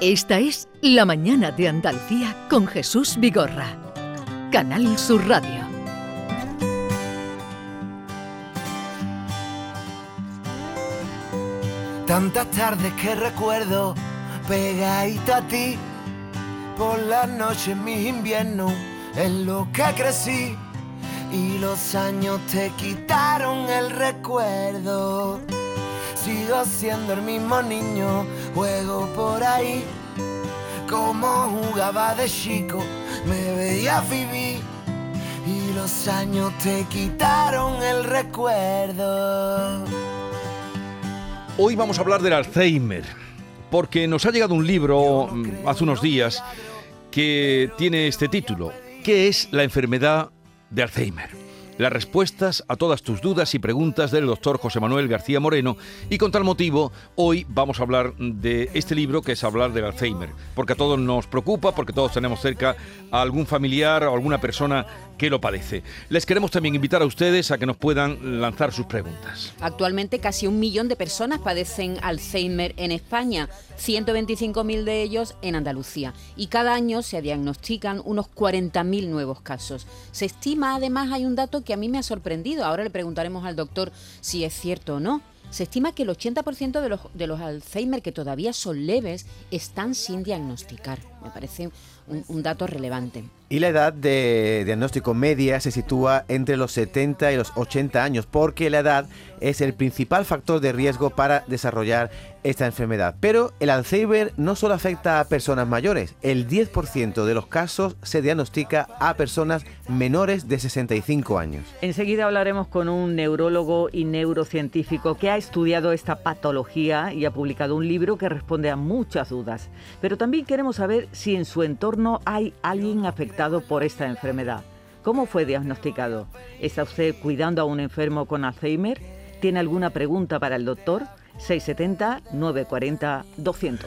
Esta es La Mañana de Andalucía con Jesús Vigorra. Canal Sur Radio. Tantas tardes que recuerdo pegadito a ti. Por las noches mis inviernos en lo que crecí. Y los años te quitaron el recuerdo. Sigo siendo el mismo niño, juego por ahí. Como jugaba de chico, me veía vivir. Y los años te quitaron el recuerdo. Hoy vamos a hablar del Alzheimer, porque nos ha llegado un libro mm, hace unos días que tiene este título. ¿Qué es la enfermedad de Alzheimer? Las respuestas a todas tus dudas y preguntas del doctor José Manuel García Moreno. Y con tal motivo hoy vamos a hablar de este libro que es hablar del Alzheimer, porque a todos nos preocupa, porque todos tenemos cerca a algún familiar o alguna persona que lo padece. Les queremos también invitar a ustedes a que nos puedan lanzar sus preguntas. Actualmente casi un millón de personas padecen Alzheimer en España, 125.000 de ellos en Andalucía y cada año se diagnostican unos 40.000 nuevos casos. Se estima además, hay un dato que a mí me ha sorprendido, ahora le preguntaremos al doctor si es cierto o no. Se estima que el 80% de los, de los Alzheimer que todavía son leves están sin diagnosticar. Me parece un, dato relevante. Y la edad de diagnóstico media se sitúa entre los 70 y los 80 años, porque la edad es el principal factor de riesgo para desarrollar esta enfermedad. Pero el Alzheimer no solo afecta a personas mayores, el 10% de los casos se diagnostica a personas menores de 65 años. Enseguida hablaremos con un neurólogo y neurocientífico que ha estudiado esta patología y ha publicado un libro que responde a muchas dudas. Pero también queremos saber si en su entorno hay alguien afectado por esta enfermedad. ¿Cómo fue diagnosticado? ¿Está usted cuidando a un enfermo con Alzheimer? ¿Tiene alguna pregunta para el doctor? 670-940-200.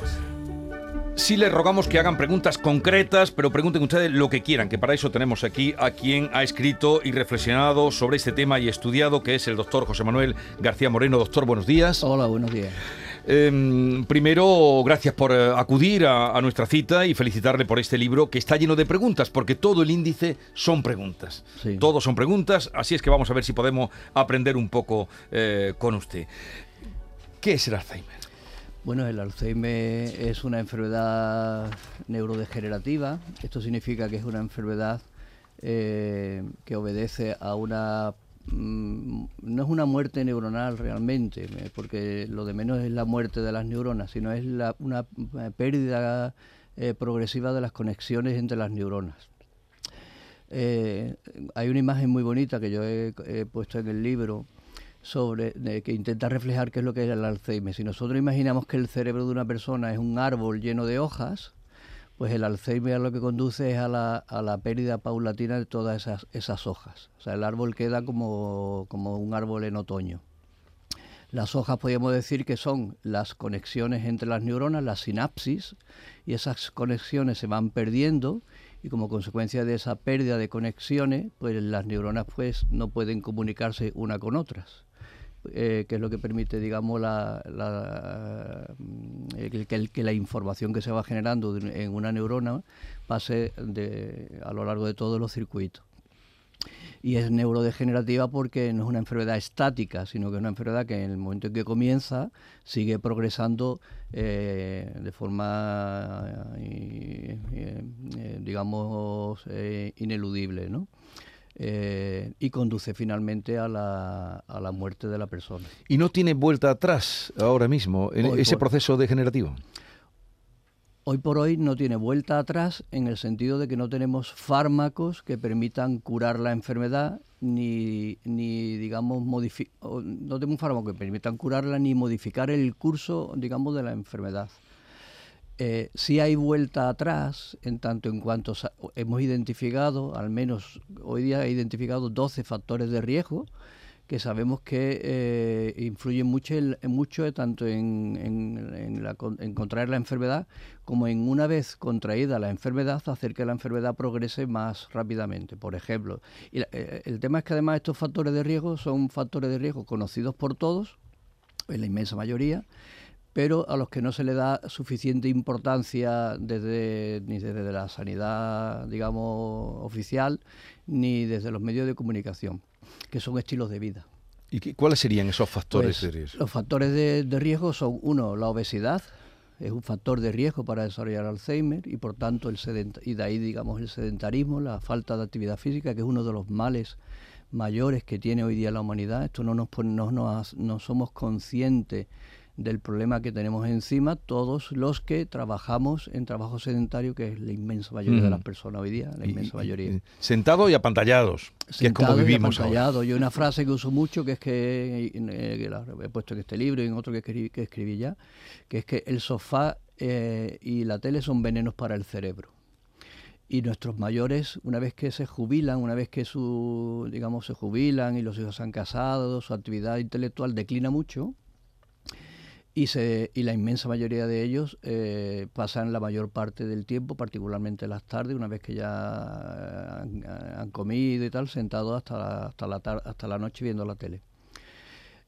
Sí les rogamos que hagan preguntas concretas, pero pregunten ustedes lo que quieran, que para eso tenemos aquí a quien ha escrito y reflexionado sobre este tema y estudiado, que es el doctor José Manuel García Moreno. Doctor, buenos días. Hola, buenos días. Em, primero, gracias por eh, acudir a, nuestra cita y felicitarle por este libro que está lleno de preguntas, porque todo el índice son preguntas. Todos son preguntas, así es que vamos a ver si podemos aprender un poco eh, con usted. ¿Qué es el Alzheimer? Bueno, el Alzheimer es una enfermedad neurodegenerativa. Esto significa que es una enfermedad eh, que obedece a una Mm, no es una muerte neuronal realmente, eh, porque lo de menos es la muerte de las neuronas, sino es una eh, pérdida eh, progresiva de las conexiones entre las neuronas. hay una imagen muy bonita que yo he, puesto en el libro sobre que intenta reflejar qué es lo que es el Alzheimer. Si nosotros imaginamos que el cerebro de una persona es un árbol lleno de hojas, pues el Alzheimer lo que conduce es a la, a la pérdida paulatina de todas esas, esas hojas. O sea, el árbol queda como, como un árbol en otoño. Las hojas podríamos decir que son las conexiones entre las neuronas, las sinapsis, y esas conexiones se van perdiendo y como consecuencia de esa pérdida de conexiones, pues las neuronas pues no pueden comunicarse una con otras. Eh, que es lo que permite, digamos, la, eh, que, la información que se va generando en una neurona pase a lo largo de todos los circuitos. Y es neurodegenerativa porque no es una enfermedad estática, sino que es una enfermedad que en el momento en que comienza sigue progresando eh, de forma, digamos, ineludible, ¿no? Eh, y conduce finalmente a la, a la, muerte de la persona. ¿Y no tiene vuelta atrás ahora mismo en ese proceso degenerativo? Hoy por hoy no tiene vuelta atrás en el sentido de que no tenemos fármacos que permitan curar la enfermedad ni, ni digamos, no tenemos un fármaco que permitan curarla ni modificar el curso, digamos, de la enfermedad. Eh, si hay vuelta atrás, en tanto en cuanto hemos identificado, al menos hoy día he identificado 12 factores de riesgo que sabemos que eh, influyen mucho, mucho tanto en, contraer la enfermedad como en una vez contraída la enfermedad hacer que la enfermedad progrese más rápidamente. Por ejemplo, y eh, el tema es que además estos factores de riesgo son factores de riesgo conocidos por todos, en la inmensa mayoría, pero a los que no se le da suficiente importancia desde, ni desde la sanidad, digamos, oficial, ni desde los medios de comunicación, que son estilos de vida. ¿Y cuáles serían esos factores Pues, de riesgo? Los factores de, de riesgo son, uno, la obesidad, es un factor de riesgo para desarrollar Alzheimer y por tanto el sedent y de ahí digamos el sedentarismo, la falta de actividad física, que es uno de los males mayores que tiene hoy día la humanidad. Esto no nos no, nos- no somos conscientes del problema que tenemos encima todos los que trabajamos en trabajo sedentario, que es la inmensa mayoría de las personas hoy día, la Y- inmensa y- mayoría. y Sentados y apantallados, que es como Sentado y vivimos ahora. Yo una frase que uso mucho, que es que, eh, que la he puesto en este libro y en otro que escribí, que escribí ya, que es que el sofá eh, y la tele son venenos para el cerebro. Y nuestros mayores, una vez que se jubilan, una vez que su, digamos, se jubilan y los hijos se han casado, su actividad intelectual declina mucho, y, se, y la inmensa mayoría de ellos eh, pasan la mayor parte del tiempo, particularmente las tardes, una vez que ya han, han comido y tal, sentados hasta la, hasta, la tar- hasta la noche viendo la tele.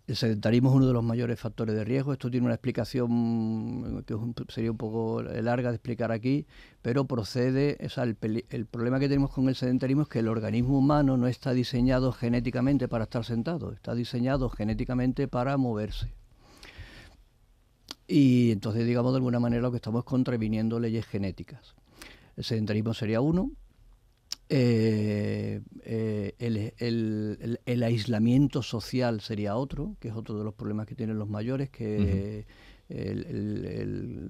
El sedentarismo es uno de los mayores factores de riesgo. Esto tiene una explicación que sería un poco larga de explicar aquí, pero procede, o sea, el, el problema que tenemos con el sedentarismo es que el organismo humano no está diseñado genéticamente para estar sentado, está diseñado genéticamente para moverse. Y entonces, digamos, de alguna manera lo que estamos es contraviniendo leyes genéticas. El sedentarismo sería uno. eh, eh, el, el- el- el aislamiento social sería otro, que es otro de los problemas que tienen los mayores, que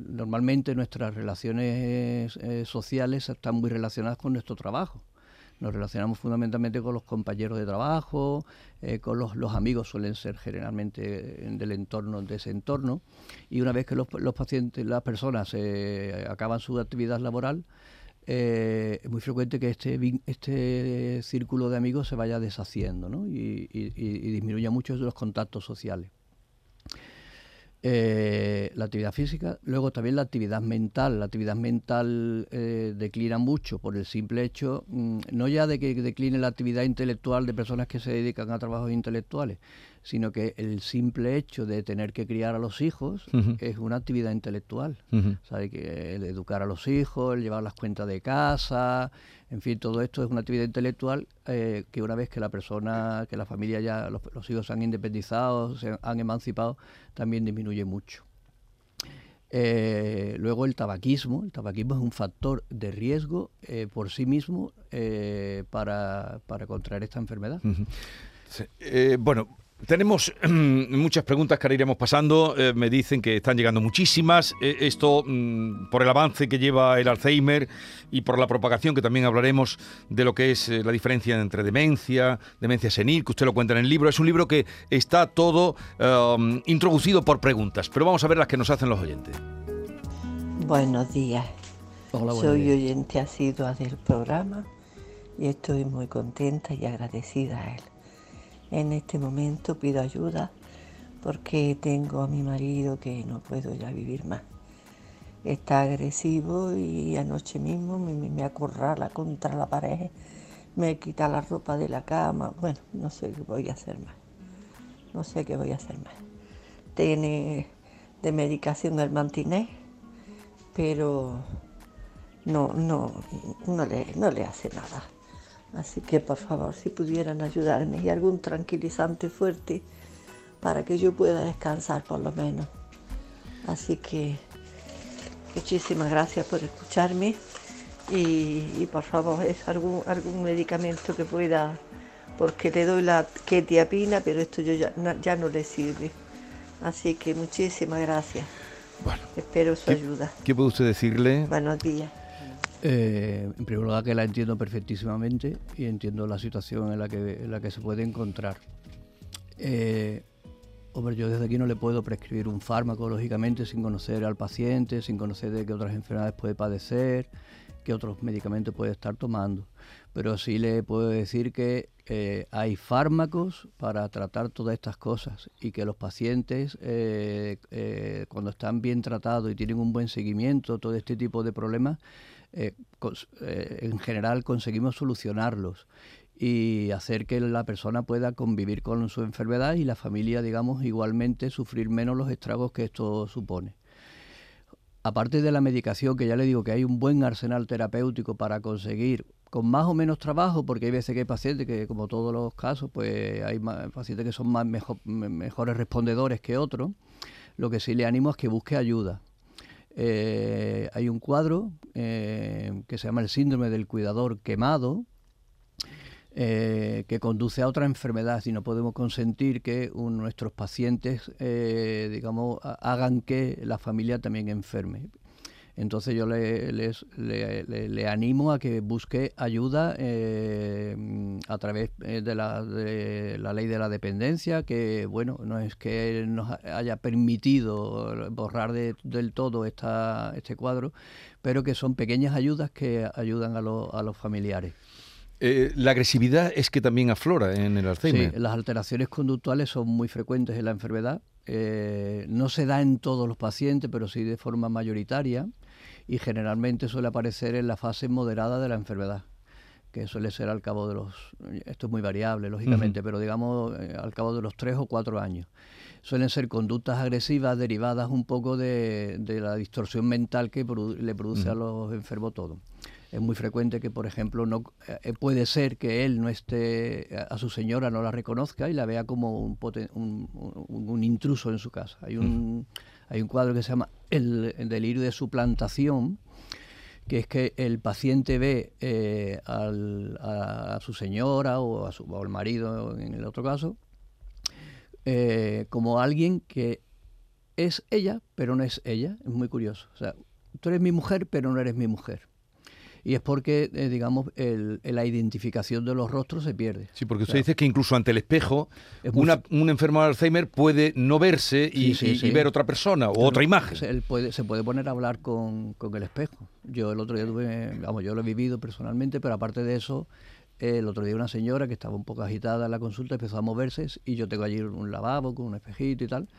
normalmente nuestras relaciones eh, sociales están muy relacionadas con nuestro trabajo. Nos relacionamos fundamentalmente con los compañeros de trabajo, eh, con los, amigos suelen ser generalmente eh, del entorno, de ese entorno, y una vez que los, pacientes, las personas eh, acaban su actividad laboral, eh, es muy frecuente que este, este círculo de amigos se vaya deshaciendo ¿no? y- y- y disminuya mucho los contactos sociales. La actividad física, luego también la actividad mental. La actividad mental eh, declina mucho por el simple hecho, mm, no ya de que decline la actividad intelectual de personas que se dedican a trabajos intelectuales, sino que el simple hecho de tener que criar a los hijos es una actividad intelectual. Ujú. ¿Sabe? Que el educar a los hijos, el llevar las cuentas de casa, en fin, todo esto es una actividad intelectual eh, que una vez que la persona, que la familia ya, los, los hijos se han independizado, se han emancipado, también disminuye mucho. Eh, luego el tabaquismo, el tabaquismo es un factor de riesgo eh, por sí mismo eh, para, para contraer esta enfermedad. Bueno, tenemos muchas preguntas que ahora iremos pasando. Eh, me dicen que están llegando muchísimas. Eh, esto mm, por el avance que lleva el Alzheimer y por la propagación, que también hablaremos de lo que es eh, la diferencia entre demencia, demencia senil, que usted lo cuenta en el libro. Es un libro que está todo um, introducido por preguntas, pero vamos a ver las que nos hacen los oyentes. Buenos días. Hola, buenos Soy días. oyente asidua del programa y estoy muy contenta y agradecida a él. En este momento pido ayuda porque tengo a mi marido que no puedo ya vivir más. Está agresivo y anoche mismo me, me- acorrala contra la pared, me quita la ropa de la cama. Bueno, no sé qué voy a hacer más. No sé qué voy a hacer más. Tiene de medicación el mantinés, pero no, no, no le, no le hace nada. Así que por favor, si pudieran ayudarme y algún tranquilizante fuerte para que yo pueda descansar por lo menos. Así que muchísimas gracias por escucharme y, y por favor es algún, algún medicamento que pueda, porque le doy la ketiapina, pero esto yo ya, no- ya no le sirve. Así que muchísimas gracias. Bueno, Espero su ¿Qué- ayuda. ¿qué puede usted decirle? Buenos días. Eh, en primer lugar que la entiendo perfectísimamente y entiendo la situación en la que, en la que se puede encontrar. Eh, hombre, yo desde aquí no le puedo prescribir un fármaco, lógicamente, sin conocer al paciente, sin conocer de qué otras enfermedades puede padecer, qué otros medicamentos puede estar tomando. Pero sí le puedo decir que eh, hay fármacos para tratar todas estas cosas y que los pacientes, eh, eh, cuando están bien tratados y tienen un buen seguimiento, todo este tipo de problemas, eh, eh, en general conseguimos solucionarlos y hacer que la persona pueda convivir con su enfermedad y la familia, digamos, igualmente sufrir menos los estragos que esto supone. Aparte de la medicación, que ya le digo que hay un buen arsenal terapéutico para conseguir con más o menos trabajo, porque hay veces que hay pacientes que, como todos los casos, pues hay pacientes que son más mejores respondedores que otros, lo que sí le animo es que busque ayuda. Eh, hay un cuadro eh, que se llama el síndrome del cuidador quemado, eh, que conduce a otra enfermedad y no podemos consentir que nuestros pacientes, digamos, hagan que la familia también enferme. Entonces yo le, le, animo a que busque ayuda eh, a través eh, de la, de la ley de la dependencia, que bueno, no es que nos haya permitido borrar del todo esta, este cuadro, pero que son pequeñas ayudas que ayudan a, a los familiares. Eh, la agresividad es que también aflora en el Alzheimer. Sí, las alteraciones conductuales son muy frecuentes en la enfermedad. no se da en todos los pacientes, pero sí de forma mayoritaria y generalmente suele aparecer en la fase moderada de la enfermedad que suele ser al cabo de los, esto es muy variable lógicamente, pero digamos eh, al cabo de los tres o cuatro años. Suelen ser conductas agresivas derivadas un poco de, la distorsión mental que le produce a los enfermos todo. Es muy frecuente que, por ejemplo, no eh, puede ser que él no esté, a su señora no la reconozca y la vea como un, un, intruso en su casa. Hay un, hay un cuadro que se llama el, delirio de suplantación, que es que el paciente ve eh, a, su señora o, al marido en el otro caso eh, como alguien que es ella, pero no es ella. Es muy curioso. O sea, tú eres mi mujer, pero no eres mi mujer y es porque, eh, digamos, la identificación de los rostros se pierde. Sí, porque usted dice que incluso ante el espejo, un enfermo de Alzheimer puede no verse y, ver otra persona o otra imagen. Se, puede, se puede poner a hablar con, con el espejo. Yo el otro día tuve, vamos, yo lo he vivido personalmente, pero aparte de eso, el otro día una señora que estaba un poco agitada en la consulta empezó a moverse y yo tengo allí un lavabo con un espejito y tal.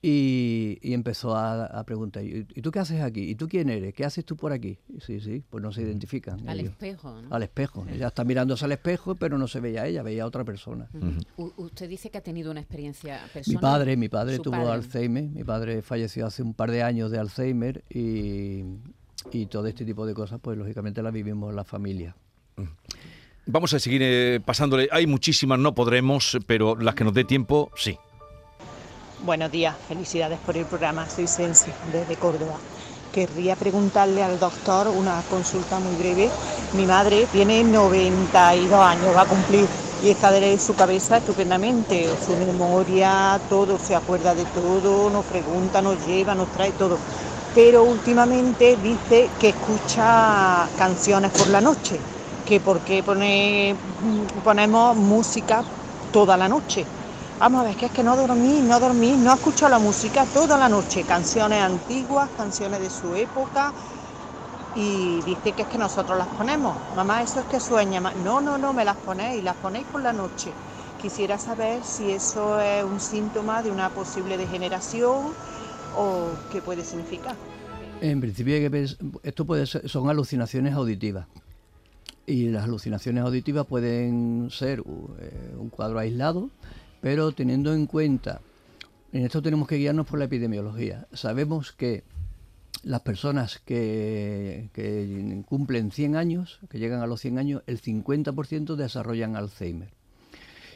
Y, empezó a, preguntar, ¿y tú qué haces aquí? ¿Y tú quién eres? ¿Qué haces tú por aquí? Sí, sí, pues no se identifican. Al espejo, ¿no? Al espejo. Ella está mirándose al espejo, pero no se veía a ella, veía a otra persona. Usted dice que ha tenido una experiencia personal. Mi padre, mi padre tuvo Alzheimer. Mi padre falleció hace un par de años de Alzheimer y, y todo este tipo de cosas, pues lógicamente las vivimos en la familia. Vamos a seguir eh, pasándole. Hay muchísimas, no podremos, pero las que nos dé tiempo, sí. Buenos días, felicidades por el programa. Soy Sensi, desde Córdoba. Querría preguntarle al doctor una consulta muy breve. Mi madre tiene 92 años, va a cumplir, y está de su cabeza estupendamente. Su memoria, todo, se acuerda de todo, nos pregunta, nos lleva, nos trae todo. Pero últimamente dice que escucha canciones por la noche, que por qué pone, ponemos música toda la noche Vamos a ver, que es que no dormí, no dormí, no escucho la música toda la noche, canciones antiguas, canciones de su época, y dice que es que nosotros las ponemos. Mamá, eso es que sueña. No, no, no, me las ponéis, las ponéis por la noche. Quisiera saber si eso es un síntoma de una posible degeneración o qué puede significar. En principio, esto puede ser, son alucinaciones auditivas. Y las alucinaciones auditivas pueden ser eh, un cuadro aislado, pero teniendo en cuenta, en esto tenemos que guiarnos por la epidemiología. Sabemos que las personas que, cumplen 100 años, que llegan a los 100 años, el 50% desarrollan Alzheimer.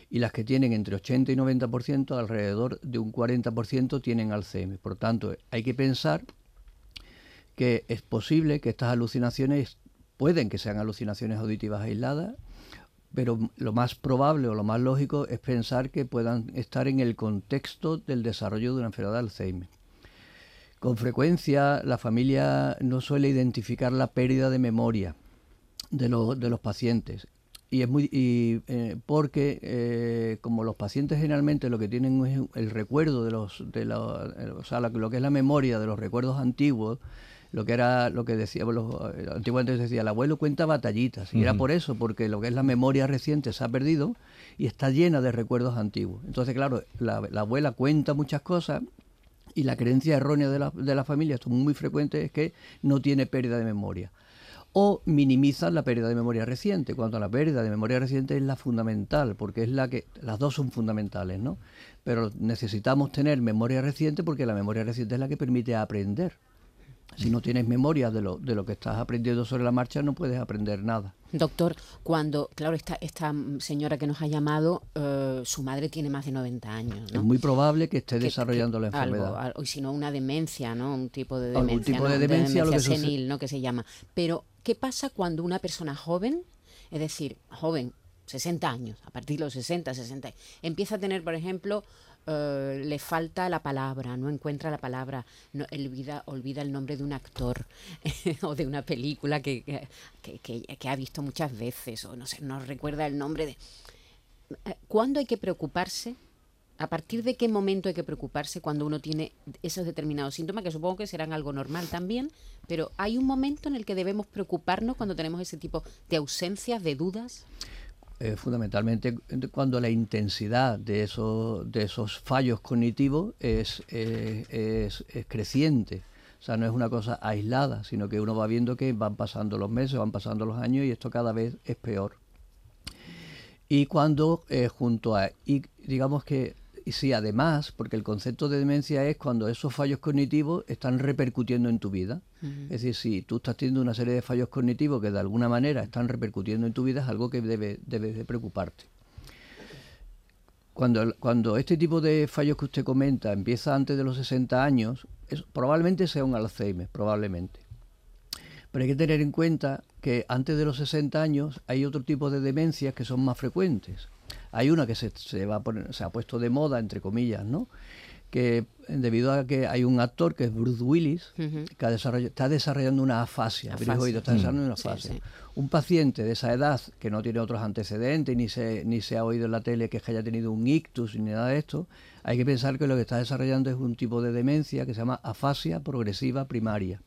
Y las que tienen entre 80 y 90%, alrededor de un 40% tienen Alzheimer. Por tanto, hay que pensar que es posible que estas alucinaciones pueden que sean alucinaciones auditivas aisladas pero lo más probable o lo más lógico es pensar que puedan estar en el contexto del desarrollo de una enfermedad de Alzheimer. Con frecuencia la familia no suele identificar la pérdida de memoria de, de los pacientes y es muy eh, porque eh, como los pacientes generalmente lo que tienen es el recuerdo de los de o sea lo que es la memoria de los recuerdos antiguos lo que era lo que decía, eh, antiguamente decía, el abuelo cuenta batallitas, y era por eso, porque lo que es la memoria reciente se ha perdido y está llena de recuerdos antiguos. Entonces, claro, la, abuela cuenta muchas cosas y la creencia errónea de la, de la familia, esto es muy frecuente, es que no tiene pérdida de memoria. o minimizan la pérdida de memoria reciente, cuando la pérdida de memoria reciente es la fundamental, porque es la que las dos son fundamentales, ¿no? Pero necesitamos tener memoria reciente porque la memoria reciente es la que permite aprender. Si no tienes memoria de lo, de lo que estás aprendiendo sobre la marcha, no puedes aprender nada. Doctor, cuando, claro, esta, esta señora que nos ha llamado, eh, su madre tiene más de 90 años. ¿no? Es muy probable que esté desarrollando la enfermedad. Algo, o si no, una demencia, ¿no? Un tipo de Algún demencia. tipo ¿no? de demencia, lo que senil, ¿no? Que se llama. Pero, ¿qué pasa cuando una persona joven, es decir, joven, 60 años, a partir de los 60, 60, empieza a tener, por ejemplo, eh, le falta la palabra, no encuentra la palabra, no, olvida, olvida el nombre de un actor o de una película que, que, que, ha visto muchas veces, o no sé, no recuerda el nombre de... Eh, ¿Cuándo hay que preocuparse? ¿A partir de qué momento hay que preocuparse cuando uno tiene esos determinados síntomas, que supongo que serán algo normal también, pero hay un momento en el que debemos preocuparnos cuando tenemos ese tipo de ausencias, de dudas? Eh, fundamentalmente cuando la intensidad de esos, de esos fallos cognitivos es, eh, es, es, creciente. O sea, no es una cosa aislada, sino que uno va viendo que van pasando los meses, van pasando los años y esto cada vez es peor. Y cuando eh, junto a, digamos que y sí, además, porque el concepto de demencia es cuando esos fallos cognitivos están repercutiendo en tu vida. Uh -huh. Es decir, si tú estás teniendo una serie de fallos cognitivos que de alguna manera están repercutiendo en tu vida, es algo que debe, debes de preocuparte. Cuando, cuando este tipo de fallos que usted comenta empieza antes de los 60 años, es, probablemente sea un Alzheimer, probablemente. Pero hay que tener en cuenta que antes de los 60 años hay otro tipo de demencias que son más frecuentes. Hay una que se, se, va a poner, se ha puesto de moda, entre comillas, ¿no? que debido a que hay un actor que es Bruce Willis, uh -huh. que está desarrollando una afasia, afasia. Oído, está desarrollando una afasia. Sí, sí. Un paciente de esa edad que no tiene otros antecedentes, ni se, ni se ha oído en la tele que haya tenido un ictus ni nada de esto, hay que pensar que lo que está desarrollando es un tipo de demencia que se llama afasia progresiva primaria,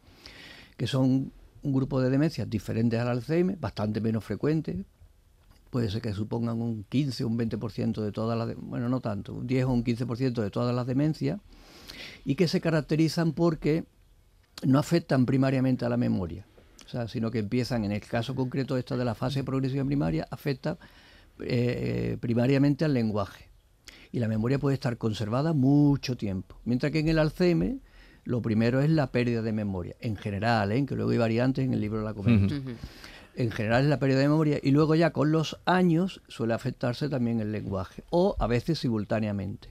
que son un grupo de demencias diferentes al Alzheimer, bastante menos frecuentes, puede ser que supongan un 15 o un 20% de todas las, bueno, no tanto, un 10 o un 15% de todas las demencias, y que se caracterizan porque no afectan primariamente a la memoria, o sea, sino que empiezan, en el caso concreto esta de la fase progresiva primaria, afecta eh, primariamente al lenguaje. Y la memoria puede estar conservada mucho tiempo, mientras que en el Alzheimer lo primero es la pérdida de memoria, en general, ¿eh? que luego hay variantes en el libro la comento. Uh -huh en general es la pérdida de memoria y luego ya con los años suele afectarse también el lenguaje o a veces simultáneamente.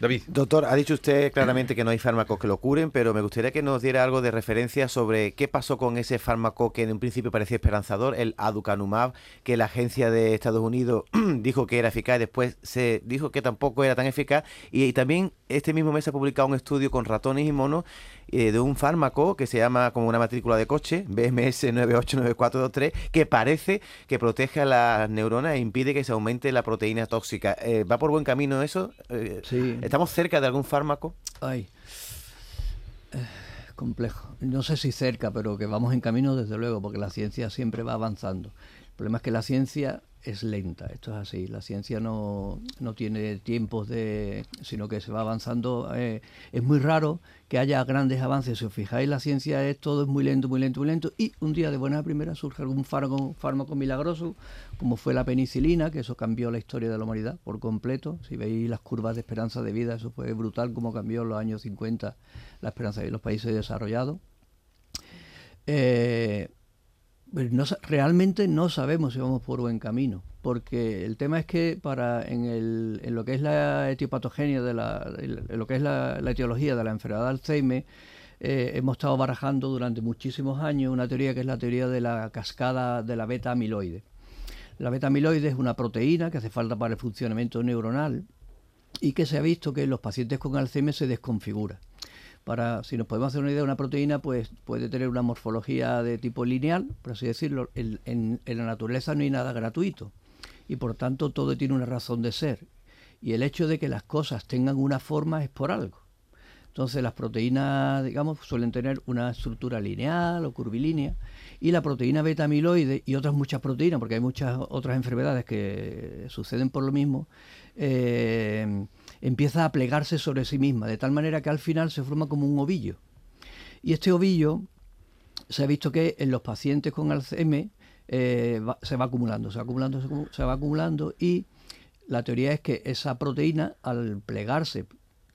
David. Doctor, ha dicho usted claramente que no hay fármacos que lo curen, pero me gustaría que nos diera algo de referencia sobre qué pasó con ese fármaco que en un principio parecía esperanzador, el aducanumab, que la agencia de Estados Unidos dijo que era eficaz y después se dijo que tampoco era tan eficaz. Y, y también este mismo mes se ha publicado un estudio con ratones y monos eh, de un fármaco que se llama como una matrícula de coche, BMS 989423, que parece que protege a las neuronas e impide que se aumente la proteína tóxica. Eh, ¿Va por buen camino eso? Eh, sí. ¿Estamos cerca de algún fármaco? Ay. Complejo. No sé si cerca, pero que vamos en camino desde luego, porque la ciencia siempre va avanzando. El problema es que la ciencia es lenta, esto es así, la ciencia no, no tiene tiempos de, sino que se va avanzando, eh, es muy raro que haya grandes avances, si os fijáis la ciencia es todo es muy lento, muy lento, muy lento, y un día de buena primera surge algún fármaco, milagroso, como fue la penicilina, que eso cambió la historia de la humanidad por completo, si veis las curvas de esperanza de vida, eso fue brutal como cambió en los años 50 la esperanza de los países desarrollados. Eh, no, realmente no sabemos si vamos por buen camino, porque el tema es que para en, el, en lo que es la etiopatogenia, de la, en lo que es la, etiología de la enfermedad de Alzheimer, eh, hemos estado barajando durante muchísimos años una teoría que es la teoría de la cascada de la beta amiloide. La beta amiloide es una proteína que hace falta para el funcionamiento neuronal y que se ha visto que en los pacientes con Alzheimer se desconfigura para, si nos podemos hacer una idea, una proteína pues puede tener una morfología de tipo lineal, por así decirlo. En, la naturaleza no hay nada gratuito y por tanto todo tiene una razón de ser. Y el hecho de que las cosas tengan una forma es por algo. Entonces las proteínas, digamos, suelen tener una estructura lineal o curvilínea y la proteína beta amiloide y otras muchas proteínas, porque hay muchas otras enfermedades que suceden por lo mismo, eh, empieza a plegarse sobre sí misma, de tal manera que al final se forma como un ovillo. Y este ovillo se ha visto que en los pacientes con Alzheimer eh, se va acumulando, se va acumulando, se acu- se va acumulando y la teoría es que esa proteína al plegarse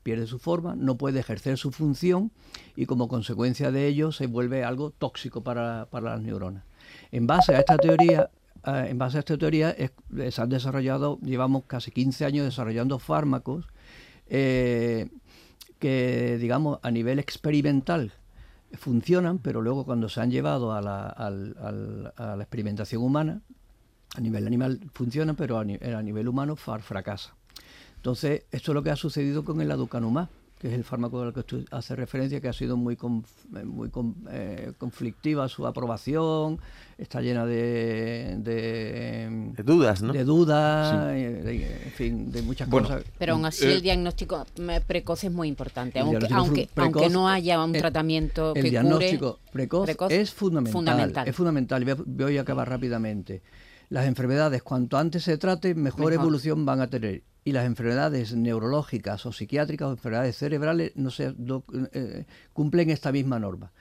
pierde su forma, no puede ejercer su función y como consecuencia de ello se vuelve algo tóxico para, para las neuronas. En base a esta teoría, eh, en base a esta teoría eh, se han desarrollado, llevamos casi 15 años desarrollando fármacos eh, que, digamos, a nivel experimental funcionan, pero luego cuando se han llevado a la, experimentación humana, a nivel animal funciona, pero a nivel humano far- fracasa. Entonces, esto es lo que ha sucedido con el aducanumab, que es el fármaco al que usted hace referencia, que ha sido muy, conf- eh, muy con- eh, conflictiva su aprobación, está llena de, de, De dudas, ¿no? de dudas, eh, de- en fin, de muchas Bueno, cosas. Pero aún así Eh, el diagnóstico precoz es muy importante, El aunque, diagnóstico aunque, precoz- aunque no haya un el- tratamiento El que diagnóstico cure, precoz, precoz, es fundamental, fundamental. Es fundamental. Y voy a- voy a acabar rápidamente. Las enfermedades, cuanto antes se trate, mejor, Mejor. evolución van a tener. Y las enfermedades neurológicas o psiquiátricas o enfermedades cerebrales no se, eh, cumplen esta misma norma.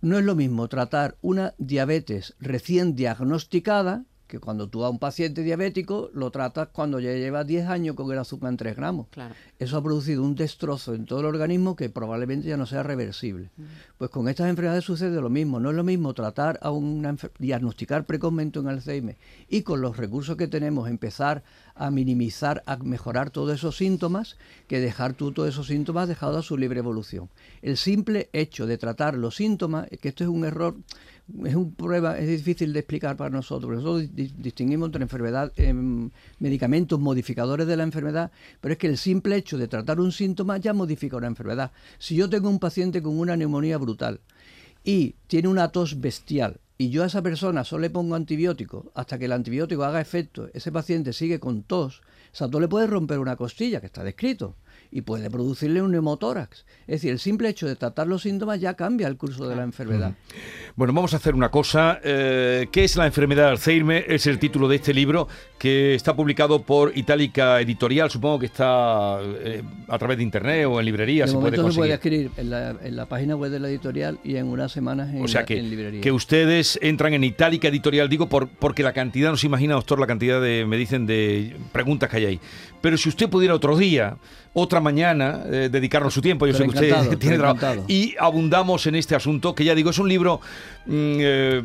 No es lo mismo tratar una diabetes recién diagnosticada que cuando tú a un paciente diabético lo tratas cuando ya lleva 10 años con el azúcar en 3 gramos. Claro. Eso ha producido un destrozo en todo el organismo que probablemente ya no sea reversible. Pues con estas enfermedades sucede lo mismo. No es lo mismo tratar a enfer- diagnosticar precozmente un Alzheimer y con los recursos que tenemos empezar a minimizar, a mejorar todos esos síntomas, que dejar tú todos esos síntomas dejados a su libre evolución. El simple hecho de tratar los síntomas, que esto es un error, es un prueba, es difícil de explicar para nosotros. Nosotros di- distinguimos entre enfermedad, em, medicamentos modificadores de la enfermedad, pero es que el simple hecho de tratar un síntoma ya modifica una enfermedad. Si yo tengo un paciente con una neumonía brutal y tiene una tos bestial y yo a esa persona solo le pongo antibiótico hasta que el antibiótico haga efecto, ese paciente sigue con tos, o sea, tú le puedes romper una costilla, que está descrito, y puede producirle un neumotórax. Es decir, el simple hecho de tratar los síntomas ya cambia el curso de la enfermedad. Bueno, vamos a hacer una cosa. eh, ¿Qué es la enfermedad de Alzheimer? Es el título de este libro que está publicado por Itálica Editorial. Supongo que está eh, a través de internet o en librería. de se puede se puede conseguir. adquirir en la, en la página web de la editorial y en unas semanas en, O sea que, en librería. que ustedes entran en Itálica Editorial, digo, por, porque la cantidad, no se imagina, doctor, la cantidad de, me dicen, de preguntas que hay ahí. Pero si usted pudiera otro día, otra mañana, eh, dedicarnos su tiempo, yo Pero sé que usted tiene trabajo, y abundamos en este asunto, que ya digo, es un libro mm, eh,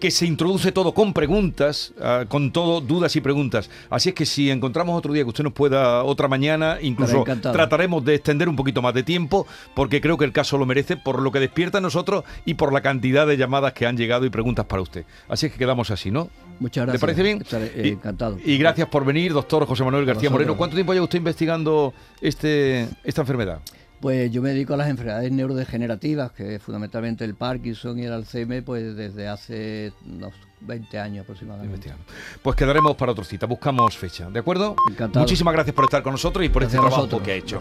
que se introduce todo con preguntas, ah, con todo dudas y preguntas. Así es que si encontramos otro día que usted nos pueda, otra mañana, incluso trataremos de extender un poquito más de tiempo, porque creo que el caso lo merece, por lo que despierta a nosotros y por la cantidad de llamadas que han llegado y preguntas para usted. Así es que quedamos así, ¿no? Muchas ¿Le gracias. parece bien? Estaré, eh, Y- encantado. Y gracias por venir, doctor José Manuel García. Moreno. ¿Cuánto tiempo lleva usted investigando este, esta enfermedad? Pues yo me dedico a las enfermedades neurodegenerativas, que es fundamentalmente el Parkinson y el Alzheimer, pues desde hace unos 20 años aproximadamente. Pues quedaremos para otra cita, buscamos fecha, ¿de acuerdo? Encantado. Muchísimas gracias por estar con nosotros y por Gracias este trabajo que ha hecho.